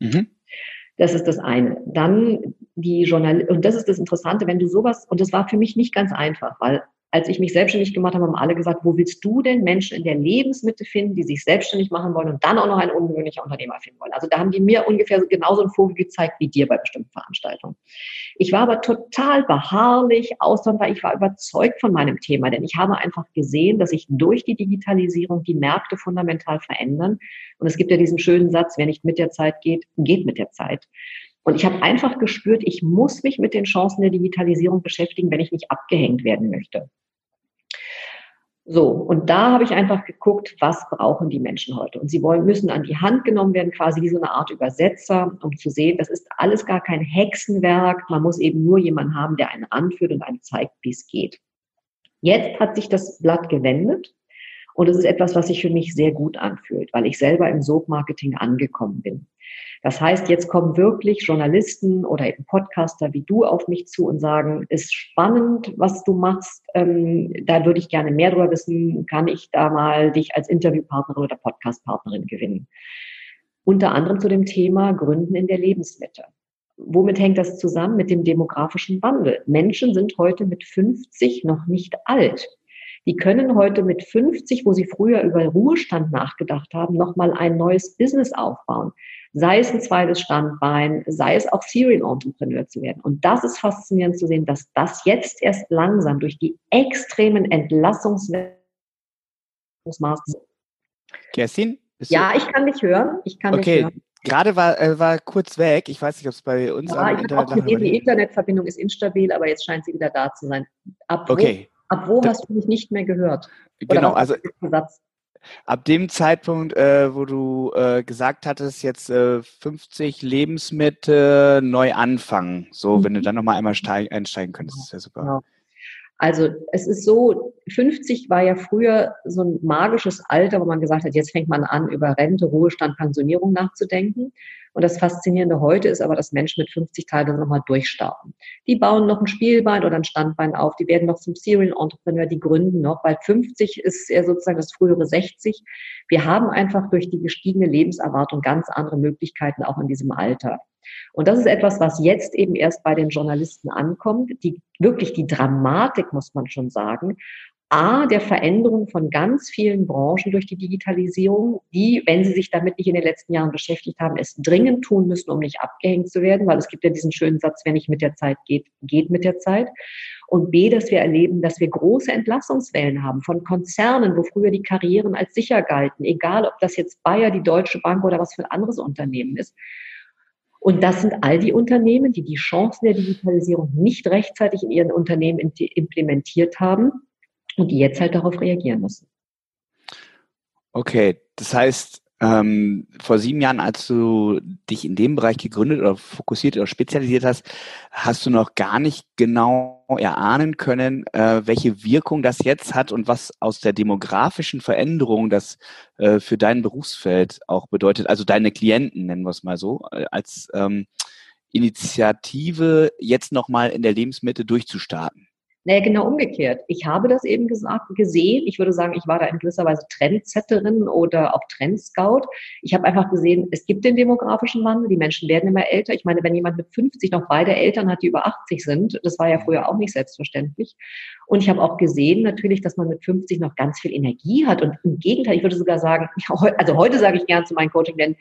S2: Mhm. Das ist das eine. Dann die Journal und das ist das Interessante, wenn du sowas, und das war für mich nicht ganz einfach, weil als ich mich selbstständig gemacht habe, haben alle gesagt, wo willst du denn Menschen in der Lebensmitte finden, die sich selbstständig machen wollen und dann auch noch ein ungewöhnlicher Unternehmer finden wollen? Also da haben die mir ungefähr genauso einen Vogel gezeigt wie dir bei bestimmten Veranstaltungen. Ich war aber total beharrlich, weil ich war überzeugt von meinem Thema, denn ich habe einfach gesehen, dass sich durch die Digitalisierung die Märkte fundamental verändern. Und es gibt ja diesen schönen Satz, wer nicht mit der Zeit geht, geht mit der Zeit. Und ich habe einfach gespürt, ich muss mich mit den Chancen der Digitalisierung beschäftigen, wenn ich nicht abgehängt werden möchte. So, und da habe ich einfach geguckt, was brauchen die Menschen heute? Und sie wollen, müssen an die Hand genommen werden, quasi wie so eine Art Übersetzer, um zu sehen, das ist alles gar kein Hexenwerk. Man muss eben nur jemanden haben, der einen anführt und einem zeigt, wie es geht. Jetzt hat sich das Blatt gewendet und es ist etwas, was sich für mich sehr gut anfühlt, weil ich selber im Soap-Marketing angekommen bin. Das heißt, jetzt kommen wirklich Journalisten oder eben Podcaster wie du auf mich zu und sagen, ist spannend, was du machst. Ähm, da würde ich gerne mehr darüber wissen. Kann ich da mal dich als Interviewpartnerin oder Podcastpartnerin gewinnen? Unter anderem zu dem Thema Gründen in der Lebensmitte. Womit hängt das zusammen? Mit dem demografischen Wandel. Menschen sind heute mit 50 noch nicht alt. Die können heute mit 50, wo sie früher über Ruhestand nachgedacht haben, nochmal ein neues Business aufbauen. Sei es ein zweites Standbein, sei es auch Serial Entrepreneur zu werden. Und das ist faszinierend zu sehen, dass das jetzt erst langsam durch die extremen Entlassungsmaßnahmen.
S1: Kerstin?
S2: Ja, ich kann dich hören. Ich kann
S1: okay.
S2: dich hören.
S1: Gerade war, äh, war kurz weg. Ich weiß nicht, ob es bei uns
S2: ja, ich Internet auch gesehen, die Internetverbindung ist instabil, aber jetzt scheint sie wieder da zu sein. Ab
S1: okay.
S2: Ab wo hast du mich nicht mehr gehört?
S1: Oder genau, also ab dem Zeitpunkt, äh, wo du äh, gesagt hattest, jetzt äh, 50 Lebensmittel neu anfangen. So, mhm. wenn du mhm. dann nochmal einmal einsteigen könntest, das wäre super. Genau.
S2: Also es ist so, 50 war ja früher so ein magisches Alter, wo man gesagt hat, jetzt fängt man an, über Rente, Ruhestand, Pensionierung nachzudenken. Und das Faszinierende heute ist aber, dass Menschen mit 50 teilweise nochmal durchstarten. Die bauen noch ein Spielbein oder ein Standbein auf, die werden noch zum Serial Entrepreneur, die gründen noch, weil 50 ist ja sozusagen das frühere 60. Wir haben einfach durch die gestiegene Lebenserwartung ganz andere Möglichkeiten auch in diesem Alter. Und das ist etwas, was jetzt eben erst bei den Journalisten ankommt, die wirklich die Dramatik, muss man schon sagen, A, der Veränderung von ganz vielen Branchen durch die Digitalisierung, die, wenn sie sich damit nicht in den letzten Jahren beschäftigt haben, es dringend tun müssen, um nicht abgehängt zu werden, weil es gibt ja diesen schönen Satz, wer nicht mit der Zeit geht, geht mit der Zeit. Und B, dass wir erleben, dass wir große Entlassungswellen haben von Konzernen, wo früher die Karrieren als sicher galten, egal ob das jetzt Bayer, die Deutsche Bank oder was für ein anderes Unternehmen ist. Und das sind all die Unternehmen, die die Chancen der Digitalisierung nicht rechtzeitig in ihren Unternehmen implementiert haben und die jetzt halt darauf reagieren müssen.
S1: Okay, das heißt, ähm, vor sieben Jahren, als du dich in dem Bereich gegründet oder fokussiert oder spezialisiert hast, hast du noch gar nicht genau erahnen können, äh, welche Wirkung das jetzt hat und was aus der demografischen Veränderung das äh, für dein Berufsfeld auch bedeutet, also deine Klienten, nennen wir es mal so, äh, als ähm, Initiative jetzt nochmal in der Lebensmitte durchzustarten.
S2: Naja, genau umgekehrt. Ich habe das eben gesagt, gesehen. Ich würde sagen, ich war da in gewisser Weise Trendsetterin oder auch Trendscout. Ich habe einfach gesehen, es gibt den demografischen Wandel. Die Menschen werden immer älter. Ich meine, wenn jemand mit 50 noch beide Eltern hat, die über 80 sind, das war ja früher auch nicht selbstverständlich. Und ich habe auch gesehen natürlich, dass man mit 50 noch ganz viel Energie hat. Und im Gegenteil, ich würde sogar sagen, also heute sage ich gern zu meinen Coaching, denn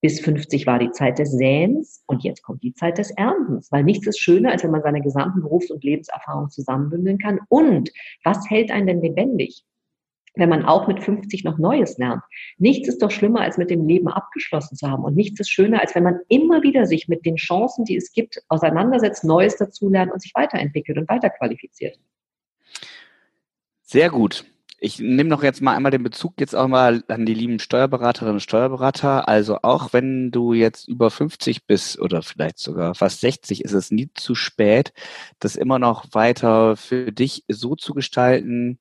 S2: bis 50 war die Zeit des Säens und jetzt kommt die Zeit des Erntens, weil nichts ist schöner, als wenn man seine gesamten Berufs- und Lebenserfahrung zusammenbündeln kann. Und was hält einen denn lebendig? Wenn man auch mit 50 noch Neues lernt. Nichts ist doch schlimmer, als mit dem Leben abgeschlossen zu haben. Und nichts ist schöner, als wenn man immer wieder sich mit den Chancen, die es gibt, auseinandersetzt, Neues dazulernt und sich weiterentwickelt und weiterqualifiziert.
S1: Sehr gut. Ich nehme noch jetzt mal einmal den Bezug jetzt auch mal an die lieben Steuerberaterinnen und Steuerberater. Also auch wenn du jetzt über 50 bist oder vielleicht sogar fast 60, ist es nie zu spät, das immer noch weiter für dich so zu gestalten,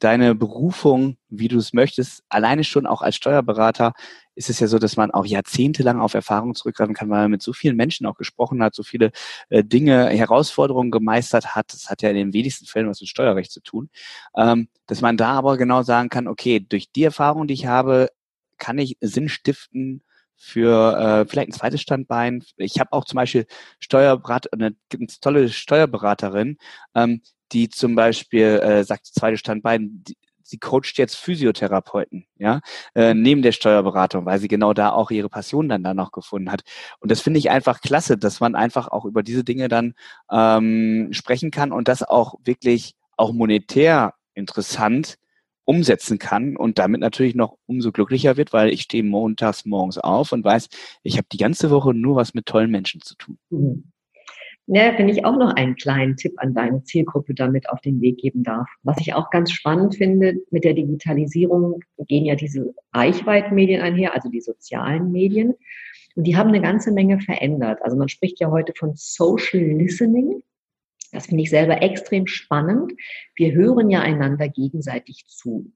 S1: deine Berufung, wie du es möchtest, alleine schon auch als Steuerberater ist es ja so, dass man auch jahrzehntelang auf Erfahrung zurückgreifen kann, weil man mit so vielen Menschen auch gesprochen hat, so viele äh, Dinge, Herausforderungen gemeistert hat. Das hat ja in den wenigsten Fällen was mit Steuerrecht zu tun. Ähm, dass man da aber genau sagen kann, okay, durch die Erfahrung, die ich habe, kann ich Sinn stiften für äh, vielleicht ein zweites Standbein. Ich habe auch zum Beispiel Steuerberater, eine ganz tolle Steuerberaterin, ähm, die zum Beispiel äh, sagt, zweite Standbein, die, sie coacht jetzt Physiotherapeuten, ja, äh, neben der Steuerberatung, weil sie genau da auch ihre Passion dann da noch gefunden hat. Und das finde ich einfach klasse, dass man einfach auch über diese Dinge dann ähm, sprechen kann und das auch wirklich auch monetär interessant umsetzen kann und damit natürlich noch umso glücklicher wird, weil ich stehe montags morgens auf und weiß, ich habe die ganze Woche nur was mit tollen Menschen zu tun. Mhm.
S2: Ja, wenn ich auch noch einen kleinen Tipp an deine Zielgruppe damit auf den Weg geben darf. Was ich auch ganz spannend finde, mit der Digitalisierung gehen ja diese Reichweitenmedien einher, also die sozialen Medien. Und die haben eine ganze Menge verändert. Also man spricht ja heute von Social Listening. Das finde ich selber extrem spannend. Wir hören ja einander gegenseitig zu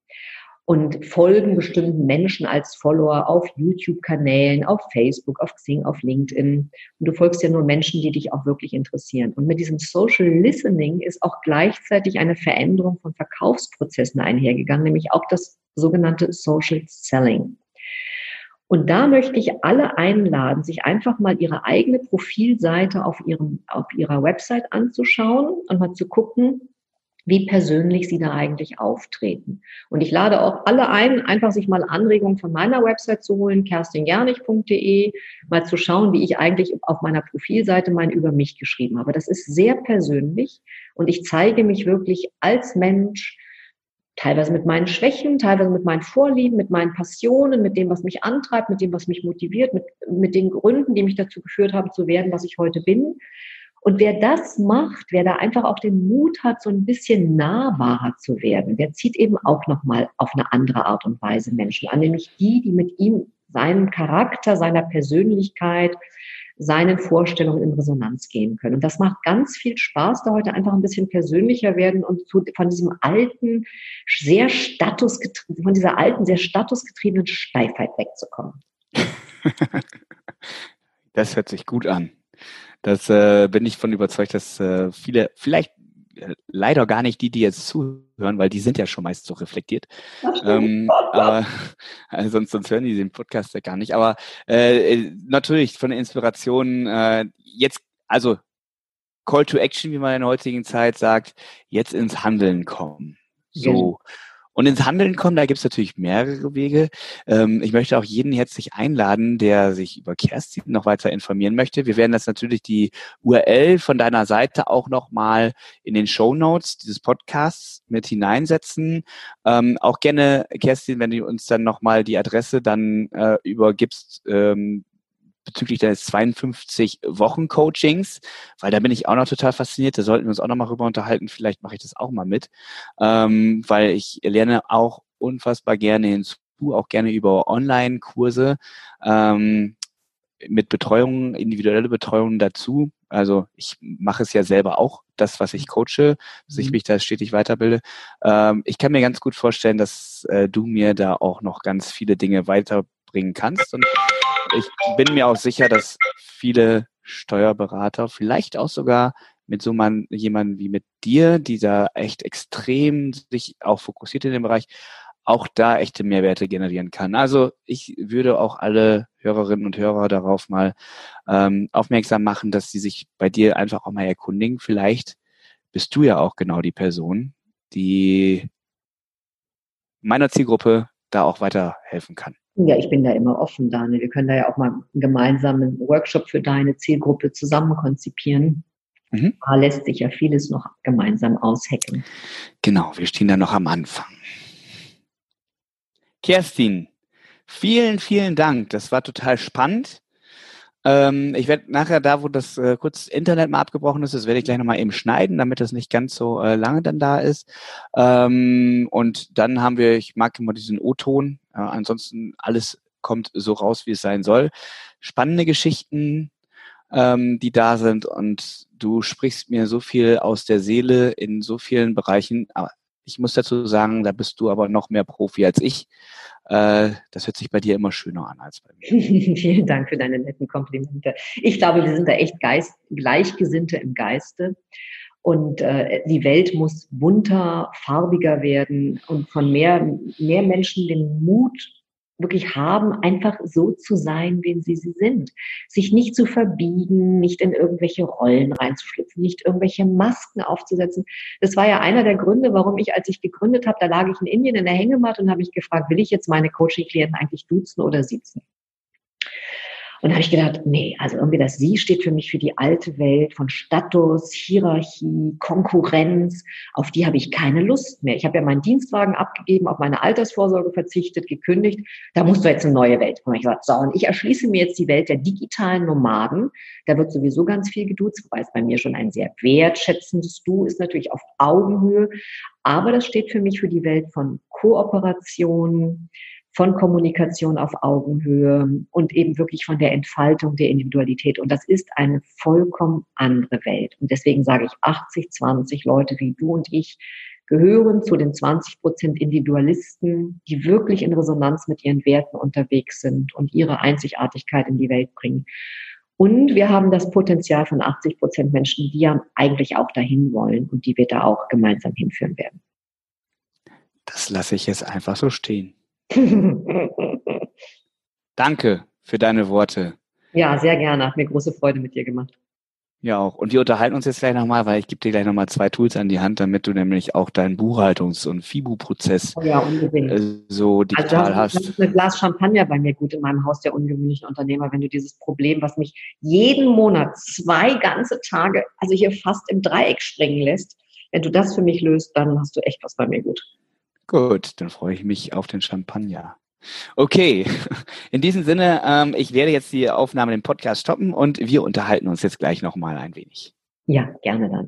S2: und folgen bestimmten Menschen als Follower auf YouTube-Kanälen, auf Facebook, auf Xing, auf LinkedIn. Und du folgst ja nur Menschen, die dich auch wirklich interessieren. Und mit diesem Social Listening ist auch gleichzeitig eine Veränderung von Verkaufsprozessen einhergegangen, nämlich auch das sogenannte Social Selling. Und da möchte ich alle einladen, sich einfach mal ihre eigene Profilseite auf, ihrem, auf ihrer Website anzuschauen und mal zu gucken, wie persönlich sie da eigentlich auftreten. Und ich lade auch alle ein, einfach sich mal Anregungen von meiner Website zu holen, kerstingernig.de, mal zu schauen, wie ich eigentlich auf meiner Profilseite mein über mich geschrieben habe. Das ist sehr persönlich und ich zeige mich wirklich als Mensch, teilweise mit meinen Schwächen, teilweise mit meinen Vorlieben, mit meinen Passionen, mit dem, was mich antreibt, mit dem, was mich motiviert, mit, mit den Gründen, die mich dazu geführt haben, zu werden, was ich heute bin. Und wer das macht, wer da einfach auch den Mut hat, so ein bisschen nahbarer zu werden, der zieht eben auch nochmal auf eine andere Art und Weise Menschen an, nämlich die, die mit ihm, seinem Charakter, seiner Persönlichkeit, seinen Vorstellungen in Resonanz gehen können. Und das macht ganz viel Spaß, da heute einfach ein bisschen persönlicher werden und von diesem alten, sehr statusgetriebenen, von dieser alten, sehr statusgetriebenen Steifheit wegzukommen.
S1: Das hört sich gut an. Das äh, bin ich von überzeugt, dass äh, viele, vielleicht äh, leider gar nicht die, die jetzt zuhören, weil die sind ja schon meist so reflektiert. Ähm, aber also sonst, sonst hören die den Podcast ja gar nicht. Aber äh, natürlich von der Inspiration äh, jetzt, also Call to Action, wie man in der heutigen Zeit sagt, jetzt ins Handeln kommen. So. Und ins Handeln kommen, da gibt es natürlich mehrere Wege. Ähm, ich möchte auch jeden herzlich einladen, der sich über Kerstin noch weiter informieren möchte. Wir werden das natürlich die URL von deiner Seite auch nochmal in den Show Notes dieses Podcasts mit hineinsetzen. Ähm, auch gerne, Kerstin, wenn du uns dann nochmal die Adresse dann äh, übergibst, ähm, bezüglich deines 52 Wochen Coachings, weil da bin ich auch noch total fasziniert. Da sollten wir uns auch noch mal rüber unterhalten. Vielleicht mache ich das auch mal mit, ähm, weil ich lerne auch unfassbar gerne hinzu, auch gerne über Online-Kurse ähm, mit Betreuung, individuelle Betreuung dazu. Also ich mache es ja selber auch, das, was ich coache, dass ich mhm. mich da stetig weiterbilde. Ähm, ich kann mir ganz gut vorstellen, dass äh, du mir da auch noch ganz viele Dinge weiterbringen kannst und ich bin mir auch sicher, dass viele Steuerberater, vielleicht auch sogar mit so man, jemandem wie mit dir, die da echt extrem sich auch fokussiert in dem Bereich, auch da echte Mehrwerte generieren kann. Also ich würde auch alle Hörerinnen und Hörer darauf mal ähm, aufmerksam machen, dass sie sich bei dir einfach auch mal erkundigen. Vielleicht bist du ja auch genau die Person, die meiner Zielgruppe da auch weiterhelfen kann.
S2: Ja, ich bin da immer offen, Daniel. Wir können da ja auch mal einen gemeinsamen Workshop für deine Zielgruppe zusammen konzipieren. Mhm. Da lässt sich ja vieles noch gemeinsam aushacken.
S1: Genau, wir stehen da noch am Anfang. Kerstin, vielen, vielen Dank. Das war total spannend. Ähm, ich werde nachher da, wo das äh, kurz Internet mal abgebrochen ist, das werde ich gleich nochmal eben schneiden, damit das nicht ganz so äh, lange dann da ist. Ähm, und dann haben wir, ich mag immer diesen O-Ton, äh, ansonsten alles kommt so raus, wie es sein soll. Spannende Geschichten, ähm, die da sind und du sprichst mir so viel aus der Seele in so vielen Bereichen. Aber ich muss dazu sagen, da bist du aber noch mehr Profi als ich. Äh, das hört sich bei dir immer schöner an als bei mir.
S2: Vielen Dank für deine netten Komplimente. Ich glaube, wir sind da echt Geist, Gleichgesinnte im Geiste. Und äh, die Welt muss bunter, farbiger werden und von mehr, mehr Menschen den Mut wirklich haben, einfach so zu sein, wie sie sie sind. Sich nicht zu verbiegen, nicht in irgendwelche Rollen reinzuschlüpfen, nicht irgendwelche Masken aufzusetzen. Das war ja einer der Gründe, warum ich, als ich gegründet habe, da lag ich in Indien in der Hängematte und habe mich gefragt, will ich jetzt meine Coaching-Klienten eigentlich duzen oder sitzen? Und da habe ich gedacht, nee, also irgendwie das Sie steht für mich für die alte Welt von Status, Hierarchie, Konkurrenz. Auf die habe ich keine Lust mehr. Ich habe ja meinen Dienstwagen abgegeben, auf meine Altersvorsorge verzichtet, gekündigt. Da musst du jetzt eine neue Welt kommen. Ich gesagt, so, und ich erschließe mir jetzt die Welt der digitalen Nomaden. Da wird sowieso ganz viel geduzt, wobei es bei mir schon ein sehr wertschätzendes Du ist, natürlich auf Augenhöhe. Aber das steht für mich für die Welt von Kooperation, von Kommunikation auf Augenhöhe und eben wirklich von der Entfaltung der Individualität. Und das ist eine vollkommen andere Welt. Und deswegen sage ich, 80, 20 Leute wie du und ich gehören zu den 20 Prozent Individualisten, die wirklich in Resonanz mit ihren Werten unterwegs sind und ihre Einzigartigkeit in die Welt bringen. Und wir haben das Potenzial von 80 Prozent Menschen, die ja eigentlich auch dahin wollen und die wir da auch gemeinsam hinführen werden.
S1: Das lasse ich jetzt einfach so stehen. Danke für deine Worte.
S2: Ja, sehr gerne. Hat mir große Freude mit dir gemacht.
S1: Ja auch. Und wir unterhalten uns jetzt gleich nochmal, weil ich gebe dir gleich nochmal zwei Tools an die Hand, damit du nämlich auch deinen Buchhaltungs- und FIBU-Prozess
S2: oh ja, äh,
S1: so digital
S2: also
S1: hast.
S2: Das ist ein Glas Champagner bei mir gut in meinem Haus der ungewöhnlichen Unternehmer, wenn du dieses Problem, was mich jeden Monat zwei ganze Tage, also hier fast im Dreieck springen lässt, wenn du das für mich löst, dann hast du echt was bei mir gut.
S1: Gut, dann freue ich mich auf den Champagner. Okay, in diesem Sinne, ähm, ich werde jetzt die Aufnahme im Podcast stoppen und wir unterhalten uns jetzt gleich nochmal ein wenig.
S2: Ja, gerne dann.